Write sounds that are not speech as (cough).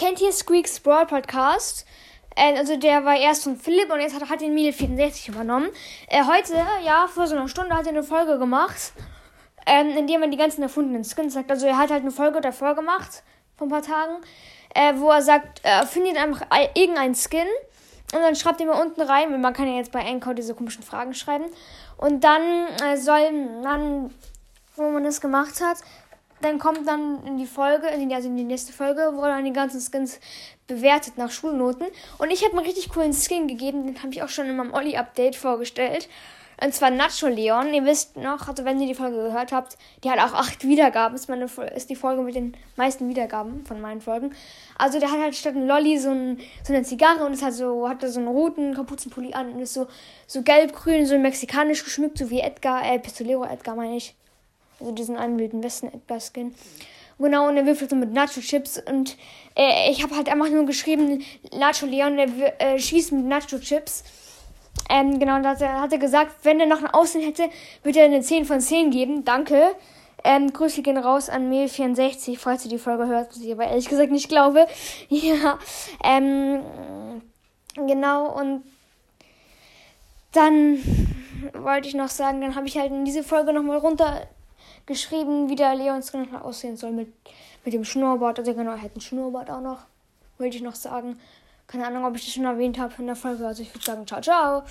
kennt ihr Squeaks Brawl Podcast? Äh, also der war erst von Philipp und jetzt hat, hat ihn Mile64 übernommen. Äh, heute, ja, vor so einer Stunde hat er eine Folge gemacht, ähm, in der man die ganzen erfundenen Skins sagt. Also er hat halt eine Folge davor gemacht, vor ein paar Tagen, äh, wo er sagt, er findet einfach irgendeinen Skin und dann schreibt ihr mal unten rein, weil man kann ja jetzt bei Anchor diese komischen Fragen schreiben. Und dann äh, soll man, wo man das gemacht hat, dann kommt dann in die Folge, also in die nächste Folge, wo dann die ganzen Skins bewertet nach Schulnoten. Und ich habe einen richtig coolen Skin gegeben, den habe ich auch schon in meinem Olli-Update vorgestellt. Und zwar Nacho Leon. Ihr wisst noch, also wenn ihr die Folge gehört habt, die hat auch acht Wiedergaben. Ist, meine, ist die Folge mit den meisten Wiedergaben von meinen Folgen. Also der hat halt statt einem Lolli so, ein, so eine Zigarre und ist halt so, hat da so einen roten Kapuzenpulli an und ist so, so gelb-grün, so mexikanisch geschmückt, so wie Edgar, äh, Pistolero Edgar meine ich. Also diesen einen wilden Westen Edgar Skin. Genau, und er würfelt so mit Nacho-Chips. Und äh, ich habe halt einfach nur geschrieben, Nacho Leon, der äh, schießt mit Nacho-Chips. Ähm, genau, da hat er, hat er gesagt, wenn er noch ein Aussehen hätte, würde er eine 10 von 10 geben. Danke. Ähm, Grüße gehen raus an Mail64, falls ihr die Folge hört, was ich aber ehrlich gesagt nicht glaube. (laughs) ja, ähm, genau, und dann wollte ich noch sagen, dann habe ich halt in diese Folge nochmal runtergeschrieben, wie der Leons noch aussehen soll mit, mit dem Schnurrbart. Also genau, er hat einen Schnurrbart auch noch, wollte ich noch sagen. Keine Ahnung, ob ich das schon erwähnt habe in der Folge. Also ich würde sagen, ciao, ciao.